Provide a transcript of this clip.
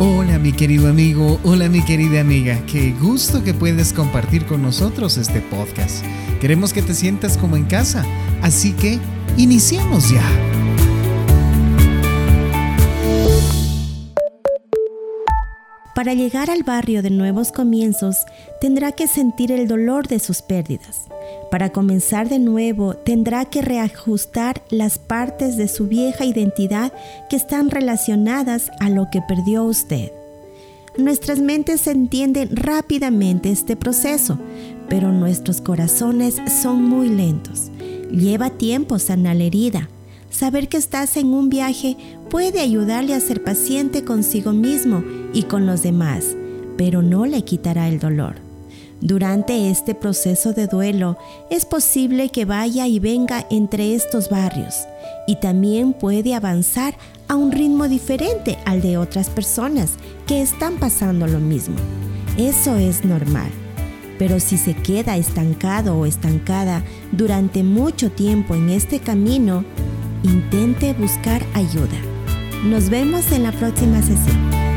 Hola mi querido amigo, hola mi querida amiga, qué gusto que puedes compartir con nosotros este podcast. Queremos que te sientas como en casa, así que iniciemos ya. Para llegar al barrio de nuevos comienzos, tendrá que sentir el dolor de sus pérdidas. Para comenzar de nuevo, tendrá que reajustar las partes de su vieja identidad que están relacionadas a lo que perdió usted. Nuestras mentes entienden rápidamente este proceso, pero nuestros corazones son muy lentos. Lleva tiempo sanar la herida. Saber que estás en un viaje puede ayudarle a ser paciente consigo mismo y con los demás, pero no le quitará el dolor. Durante este proceso de duelo es posible que vaya y venga entre estos barrios y también puede avanzar a un ritmo diferente al de otras personas que están pasando lo mismo. Eso es normal. Pero si se queda estancado o estancada durante mucho tiempo en este camino, intente buscar ayuda. Nos vemos en la próxima sesión.